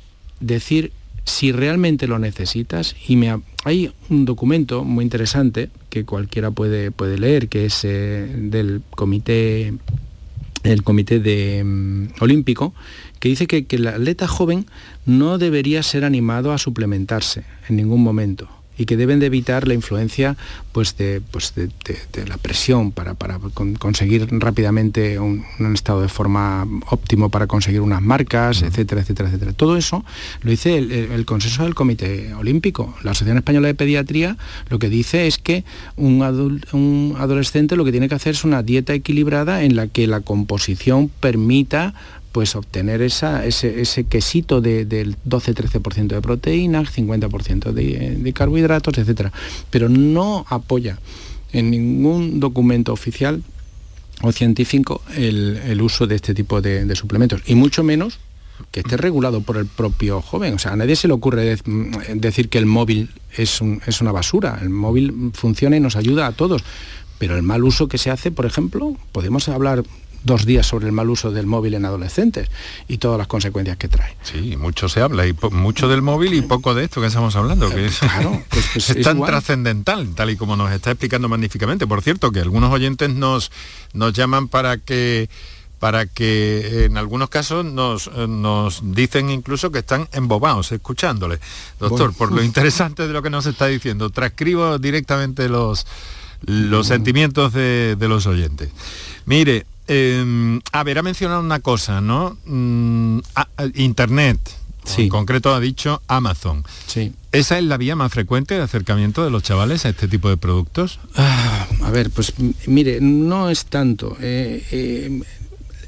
decir si realmente lo necesitas y me hay un documento muy interesante que cualquiera puede, puede leer que es eh, del comité el comité mm, olímpico que dice que el atleta joven no debería ser animado a suplementarse en ningún momento y que deben de evitar la influencia pues, de, pues de, la presión para, conseguir rápidamente un, estado de forma óptimo para conseguir unas marcas, etcétera, etcétera, etcétera. Todo eso lo dice el, consenso del Comité Olímpico. La Asociación Española de Pediatría lo que dice es que un, un adolescente lo que tiene que hacer es una dieta equilibrada en la que la composición permita pues obtener esa, ese, quesito del 12-13% de proteínas, 50% de, carbohidratos, etc. Pero no apoya en ningún documento oficial o científico el, uso de este tipo de, suplementos, y mucho menos que esté regulado por el propio joven. O sea, a nadie se le ocurre mm, decir que el móvil es, es una basura. El móvil funciona y nos ayuda a todos. Pero el mal uso que se hace, por ejemplo, podemos hablar dos días sobre el mal uso del móvil en adolescentes y todas las consecuencias que trae. Sí, mucho se habla, y mucho del móvil y poco de esto que estamos hablando, que es, claro, pues, pues es, tan trascendental, tal y como nos está explicando magníficamente. Por cierto, que algunos oyentes nos, nos llaman para que para que en algunos casos nos, nos dicen incluso que están embobados escuchándole. Doctor, por lo interesante de lo que nos está diciendo, transcribo directamente los, los sentimientos de, de los oyentes. Mire, eh, a ver, ha mencionado una cosa, ¿no? Mm, Internet. Sí. En concreto ha dicho Amazon. Sí. ¿Esa es la vía más frecuente de acercamiento de los chavales a este tipo de productos? Ah, a ver, pues mire, no es tanto. Eh, eh,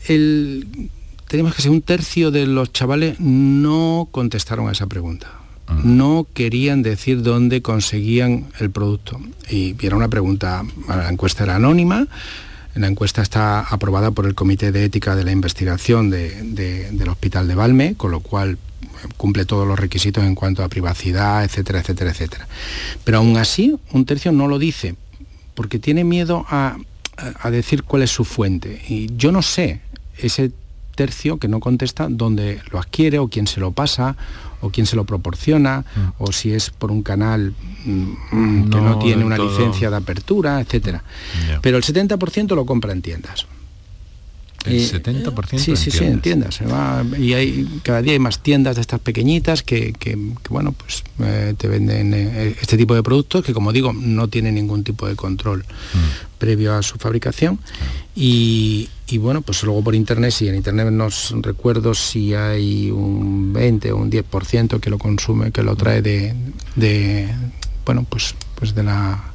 el, tenemos que ser un tercio de los chavales no contestaron a esa pregunta. No querían decir dónde conseguían el producto. Y era una pregunta, la encuesta era anónima, la encuesta está aprobada por el Comité de Ética de la Investigación del Hospital de Valme, con lo cual eh, cumple todos los requisitos en cuanto a privacidad, etcétera, etcétera, etcétera. Pero aún así, un tercio no lo dice, porque tiene miedo a, a decir cuál es su fuente. Y yo no sé ese tercio que no contesta dónde lo adquiere o quién se lo pasa o quién se lo proporciona, mm. o si es por un canal mm, que no, tiene una licencia de apertura, etcétera. Pero el 70% lo compra en tiendas. El 70% sí, sí, sí, en tiendas. y hay, cada día hay más tiendas de estas pequeñitas que, bueno, pues eh, te venden eh, este tipo de productos que, como digo, no tienen ningún tipo de control mm. previo a su fabricación. Y, bueno, pues luego por internet, sí, en internet nos recuerdo si hay un 20 o un 10% que lo consume, que lo trae de, de bueno, pues, pues de la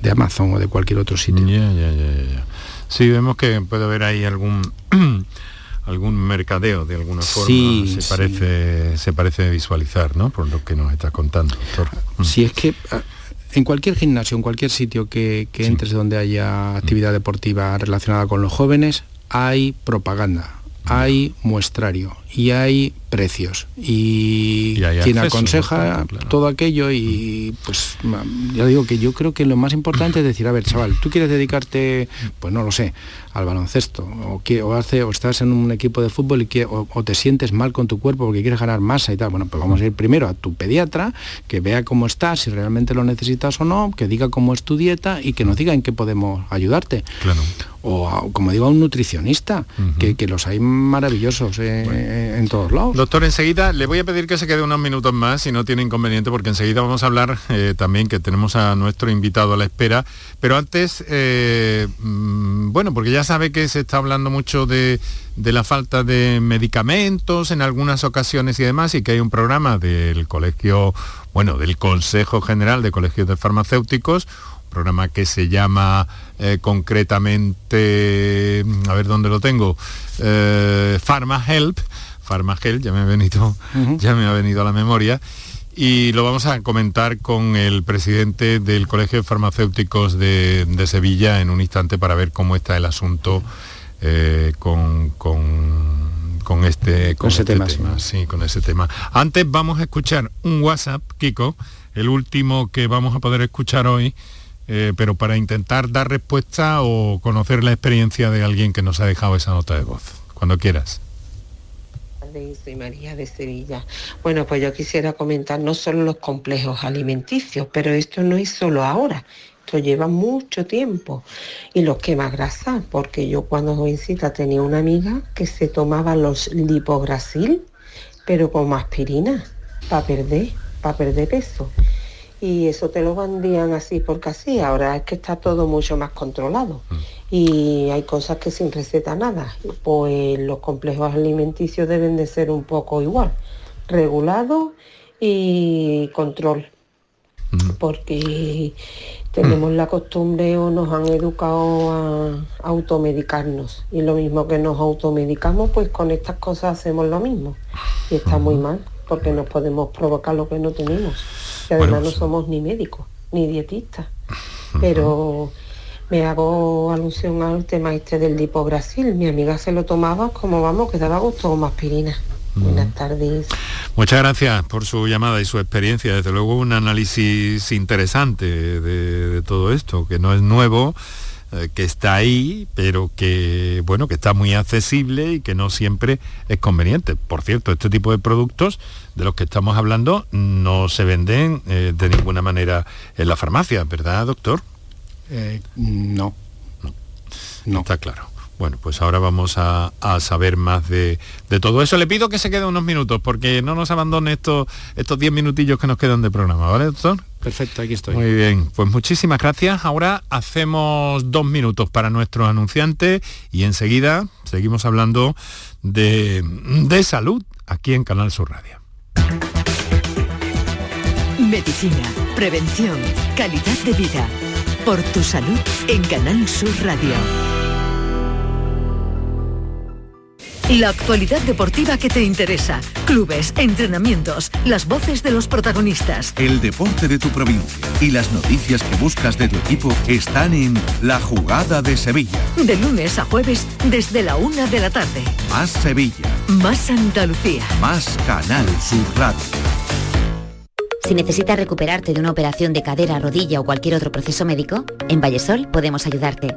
de Amazon o de cualquier otro sitio. Sí, vemos que puede haber ahí algún algún mercadeo de alguna forma sí, se parece se parece visualizar, ¿no? Por lo que nos está contando, doctor. Mm. Si es que ah, en cualquier gimnasio, en cualquier sitio que, entres donde haya actividad deportiva relacionada con los jóvenes, hay propaganda, hay muestrario y hay precios. Y, quien aconseja todo aquello y pues ya digo que yo creo que lo más importante es decir a ver chaval tú quieres dedicarte pues no lo sé al baloncesto o, que, o, hace, o estás en un equipo de fútbol y que, o, te sientes mal con tu cuerpo porque quieres ganar masa y tal bueno pues vamos a ir primero a tu pediatra que vea cómo estás si realmente lo necesitas o no que diga cómo es tu dieta y que nos diga en qué podemos ayudarte. Claro. O como digo a un nutricionista que, los hay maravillosos eh, en todos lados Doctor, enseguida le voy a pedir que se quede unos minutos más si no tiene inconveniente, porque enseguida vamos a hablar eh, también que tenemos a nuestro invitado a la espera. Pero antes, eh, mm, bueno, porque ya sabe que se está hablando mucho de, la falta de medicamentos en algunas ocasiones y demás, y que hay un programa del colegio, bueno, del Consejo General de Colegios de Farmacéuticos, programa que se llama eh, concretamente, a ver dónde lo tengo, Pharma Help Farmagel, ya me ha venido, ya me ha venido a la memoria. Y lo vamos a comentar con el presidente del Colegio de Farmacéuticos de, Sevilla en un instante para ver cómo está el asunto eh, con, con, este, con ese este tema, Sí, con ese tema. Antes vamos a escuchar un WhatsApp, Kiko, el último que vamos a poder escuchar hoy, eh, pero para intentar dar respuesta o conocer la experiencia de alguien que nos ha dejado esa nota de voz. Cuando quieras soy María de Sevilla. Bueno, pues yo quisiera comentar no solo los complejos alimenticios, pero esto no es solo ahora, esto lleva mucho tiempo. Y los quema grasa, porque yo cuando jovencita tenía una amiga que se tomaba los lipograsil, pero con aspirina, para perder, para perder peso y eso te lo vendían así porque así. Ahora es que está todo mucho más controlado mm. y hay cosas que sin receta nada. Pues los complejos alimenticios deben de ser un poco igual, regulado y control. Mm. Porque tenemos la costumbre o nos han educado a automedicarnos y lo mismo que nos automedicamos, pues con estas cosas hacemos lo mismo y está muy mal porque nos podemos provocar lo que no tenemos además no pues, somos ni médicos, ni dietistas. Pero me hago alusión al tema este del Brasil. Mi amiga se lo tomaba como vamos, que daba gusto como aspirina. Buenas tardes. Muchas gracias por su llamada y su experiencia. Desde luego un análisis interesante de todo esto, que no es nuevo que está ahí, pero que bueno, que está muy accesible y que no siempre es conveniente. Por cierto, este tipo de productos de los que estamos hablando no se venden eh, de ninguna manera en la farmacia, ¿verdad, doctor? Eh, no. No. Está claro. Bueno, pues ahora vamos a, saber más de, todo eso. Le pido que se quede unos minutos porque no nos abandone estos estos 10 minutillos que nos quedan de programa, ¿vale, doctor? Perfecto, aquí estoy. Muy bien, pues muchísimas gracias. Ahora hacemos dos minutos para nuestro anunciante y enseguida seguimos hablando de, de salud aquí en Canal Sur Radio. Medicina, prevención, calidad de vida. Por tu salud en Canal Sur Radio. La actualidad deportiva que te interesa. Clubes, entrenamientos, las voces de los protagonistas. El deporte de tu provincia y las noticias que buscas de tu equipo están en La Jugada de Sevilla. De lunes a jueves desde la una de la tarde. Más Sevilla. Más Andalucía. Más Canal Sur Radio. Si necesitas recuperarte de una operación de cadera, rodilla o cualquier otro proceso médico, en Vallesol podemos ayudarte.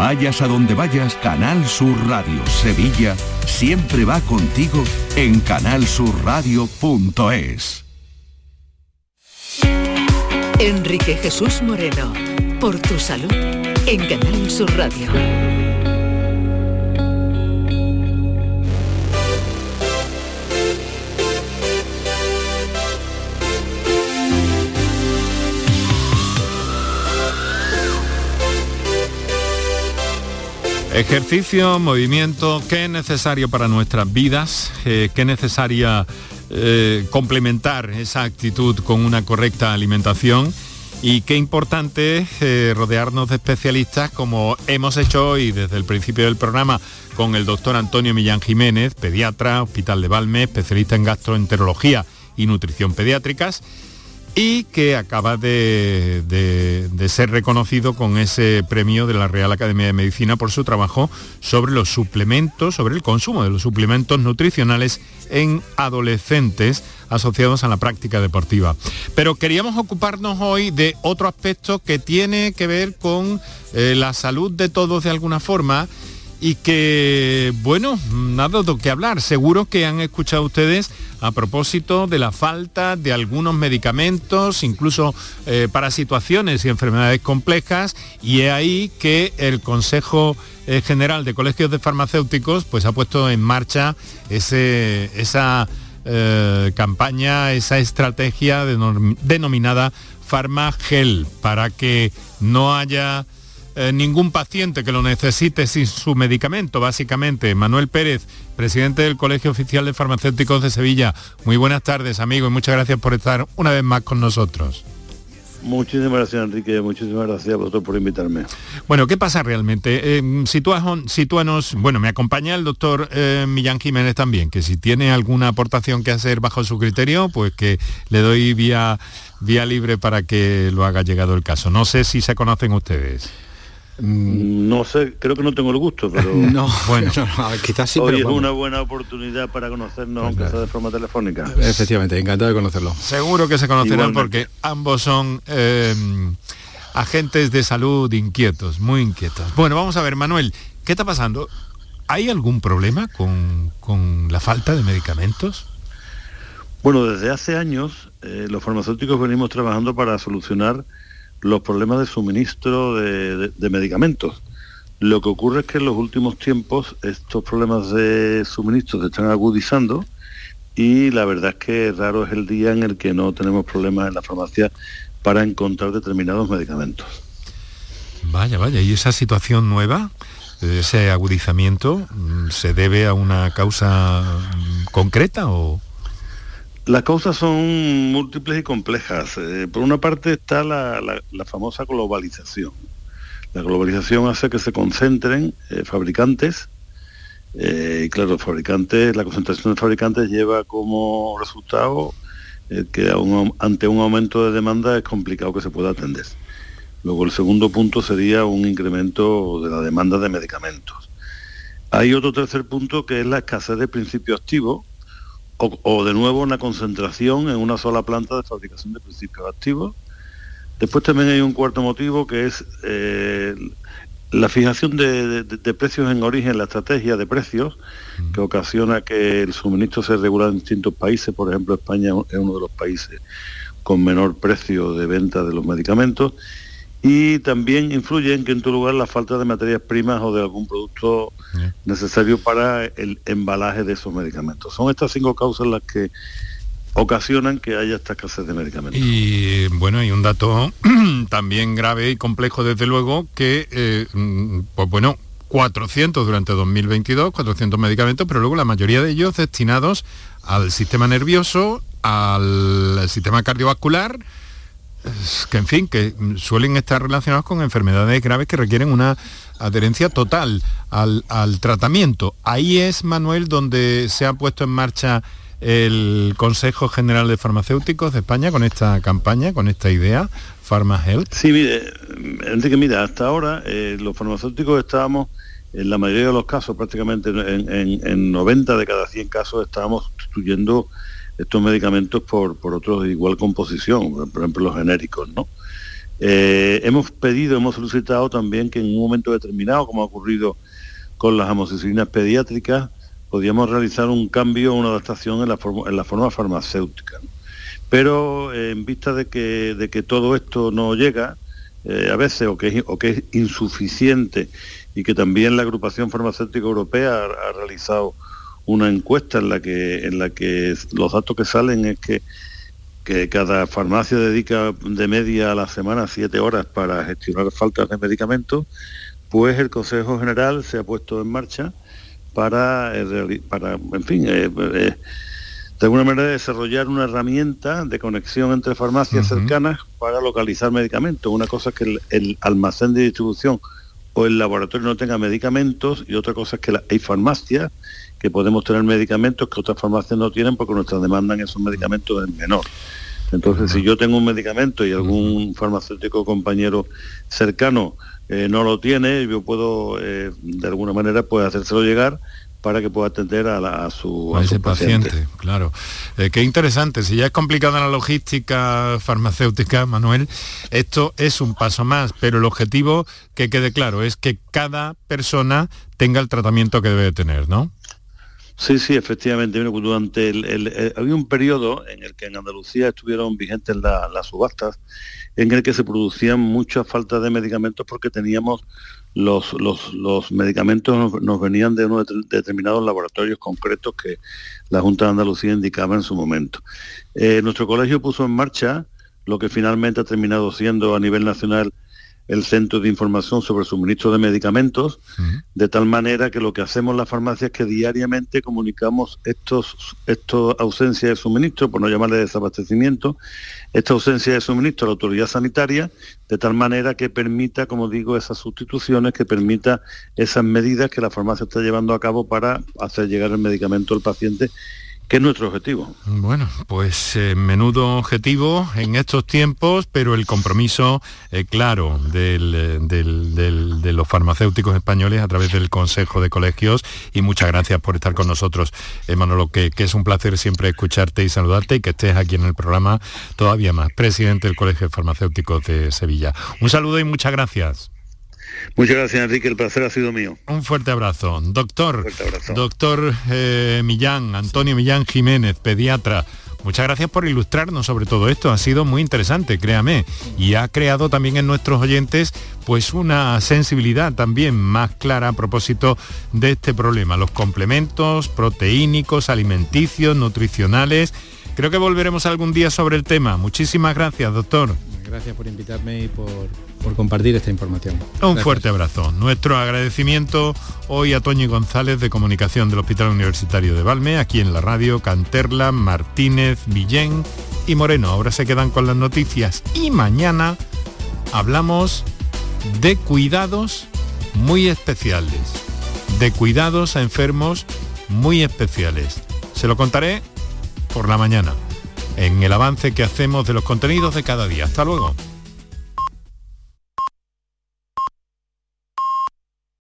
Vayas a donde vayas, Canal Sur Radio Sevilla siempre va contigo en canalsurradio.es. Enrique Jesús Moreno, por tu salud, en Canal Sur Radio. Ejercicio, movimiento, qué es necesario para nuestras vidas, eh, qué es necesaria eh, complementar esa actitud con una correcta alimentación y qué importante eh, rodearnos de especialistas como hemos hecho hoy desde el principio del programa con el doctor Antonio Millán Jiménez, pediatra, Hospital de Valme, especialista en gastroenterología y nutrición pediátricas y que acaba de, ser reconocido con ese premio de la Real Academia de Medicina por su trabajo sobre los suplementos, sobre el consumo de los suplementos nutricionales en adolescentes asociados a la práctica deportiva. Pero queríamos ocuparnos hoy de otro aspecto que tiene que ver con eh, la salud de todos de alguna forma y que, bueno, nada de que hablar. Seguro que han escuchado ustedes a propósito de la falta de algunos medicamentos, incluso eh, para situaciones y enfermedades complejas, y es ahí que el Consejo eh, General de Colegios de Farmacéuticos pues, ha puesto en marcha ese, esa eh, campaña, esa estrategia denominada Farmagel, para que no haya eh, ningún paciente que lo necesite sin su medicamento, básicamente. Manuel Pérez, presidente del Colegio Oficial de Farmacéuticos de Sevilla. Muy buenas tardes, amigo, y muchas gracias por estar una vez más con nosotros. Muchísimas gracias, Enrique. Muchísimas gracias a vosotros por invitarme. Bueno, ¿qué pasa realmente? Eh, sitúanos, bueno, me acompaña el doctor eh, Millán Jiménez también, que si tiene alguna aportación que hacer bajo su criterio, pues que le doy vía, vía libre para que lo haga llegado el caso. No sé si se conocen ustedes. Mm, no sé, creo que no tengo el gusto, pero no, bueno, quizás sí. Hoy es una buena oportunidad para conocernos, aunque sea de forma telefónica. Efectivamente, encantado de conocerlo. Seguro que se conocerán porque ambos son eh, agentes de salud inquietos, muy inquietos. Bueno, vamos a ver, Manuel, ¿qué está pasando? ¿Hay algún problema con, la falta de medicamentos? Bueno, desde hace años eh, los farmacéuticos venimos trabajando para solucionar los problemas de suministro de, medicamentos. Lo que ocurre es que en los últimos tiempos estos problemas de suministro se están agudizando y la verdad es que raro es el día en el que no tenemos problemas en la farmacia para encontrar determinados medicamentos. Vaya, vaya, ¿y esa situación nueva, ese agudizamiento, mm, se debe a una causa mm, concreta o...? Las causas son múltiples y complejas. Eh, por una parte está la, famosa globalización. La globalización hace que se concentren eh, fabricantes eh, y claro, fabricantes, la concentración de fabricantes lleva como resultado que ante un aumento de demanda es complicado que se pueda atender. Luego el segundo punto sería un incremento de la demanda de medicamentos. Hay otro tercer punto que es la escasez de principios activos o, de nuevo una concentración en una sola planta de fabricación de principios activos. Después también hay un cuarto motivo que es eh, la fijación de, precios en origen, la estrategia de precios, que ocasiona que el suministro se regula en distintos países, por ejemplo España es uno de los países con menor precio de venta de los medicamentos, y también influye en quinto lugar la falta de materias primas o de algún producto necesario para el embalaje de esos medicamentos. Son estas cinco causas las que ocasionan que haya esta escasez de medicamentos. Y bueno, hay un dato también grave y complejo desde luego que, eh, mm, pues bueno, 400 durante 2022, 400 medicamentos, pero luego la mayoría de ellos destinados al sistema nervioso, al sistema cardiovascular, que en fin, que suelen estar relacionados con enfermedades graves que requieren una adherencia total al, tratamiento. Ahí es, Manuel, donde se ha puesto en marcha el Consejo General de Farmacéuticos de España con esta campaña, con esta idea, Pharma Health. Sí, mire, Enrique, mira, hasta ahora eh, los farmacéuticos estábamos, en la mayoría de los casos, prácticamente en, en 90 de cada 100 casos, estábamos sustituyendo estos medicamentos por, por otros de igual composición, por ejemplo los genéricos, ¿no? Eh, hemos pedido, hemos solicitado también que en un momento determinado, como ha ocurrido con las amoxicilinas pediátricas, podíamos realizar un cambio, una adaptación en la forma, en la forma farmacéutica. Pero eh, en vista de que, de que todo esto no llega, eh, a veces, o que, o que es insuficiente, y que también la agrupación farmacéutica europea ha realizado una encuesta en la que, en la que los datos que salen es que, que cada farmacia dedica de media a la semana siete horas para gestionar faltas de medicamentos, pues el Consejo General se ha puesto en marcha para, eh, para en fin, eh, eh, de alguna manera desarrollar una herramienta de conexión entre farmacias cercanas para localizar medicamentos. Una cosa es que el, almacén de distribución o el laboratorio no tenga medicamentos y otra cosa es que hay farmacias que podemos tener medicamentos que otras farmacias no tienen porque nuestra demanda en esos medicamentos es menor. Entonces, si yo tengo un medicamento y algún farmacéutico compañero cercano eh, no lo tiene, yo puedo eh, de alguna manera pues hacérselo llegar para que pueda atender a, su, paciente. Claro. Eh, qué interesante. Si ya es complicada la logística farmacéutica, Manuel, esto es un paso más, pero el objetivo, que quede claro, es que cada persona tenga el tratamiento que debe tener, ¿no? Sí, sí, efectivamente. Durante el, había un periodo en el que en Andalucía estuvieron vigentes las subastas, en el que se producían muchas faltas de medicamentos porque teníamos los, los, medicamentos nos, venían de unos determinados laboratorios concretos que la Junta de Andalucía indicaba en su momento. Eh, nuestro colegio puso en marcha lo que finalmente ha terminado siendo a nivel nacional el centro de información sobre suministro de medicamentos, de tal manera que lo que hacemos las farmacias es que diariamente comunicamos estos, estos ausencias de suministro, por no llamarle desabastecimiento, esta ausencia de suministro a la autoridad sanitaria, de tal manera que permita, como digo, esas sustituciones, que permita esas medidas que la farmacia está llevando a cabo para hacer llegar el medicamento al paciente que es nuestro objetivo. Bueno, pues eh, menudo objetivo en estos tiempos, pero el compromiso eh, claro eh, de los farmacéuticos españoles a través del Consejo de Colegios y muchas gracias por estar con nosotros, Manolo, que, que es un placer siempre escucharte y saludarte y que estés aquí en el programa todavía más, presidente del Colegio de Farmacéuticos de Sevilla. Un saludo y muchas gracias. Muchas gracias, Enrique. El placer ha sido mío. Un fuerte abrazo. Doctor, doctor eh, Millán, Antonio Millán Jiménez, pediatra. Muchas gracias por ilustrarnos sobre todo esto. Ha sido muy interesante, créame. Y ha creado también en nuestros oyentes pues una sensibilidad también más clara a propósito de este problema. Los complementos proteínicos, alimenticios, nutricionales. Creo que volveremos algún día sobre el tema. Muchísimas gracias, doctor. Gracias por invitarme y por, compartir esta información. Un fuerte abrazo. Nuestro agradecimiento hoy a Toño González de Comunicación del Hospital Universitario de Valme, aquí en la radio, Canterla, Martínez, Villén y Moreno. Ahora se quedan con las noticias y mañana hablamos de cuidados muy especiales, de cuidados a enfermos muy especiales. Se lo contaré por la mañana, en el avance que hacemos de los contenidos de cada día. Hasta luego.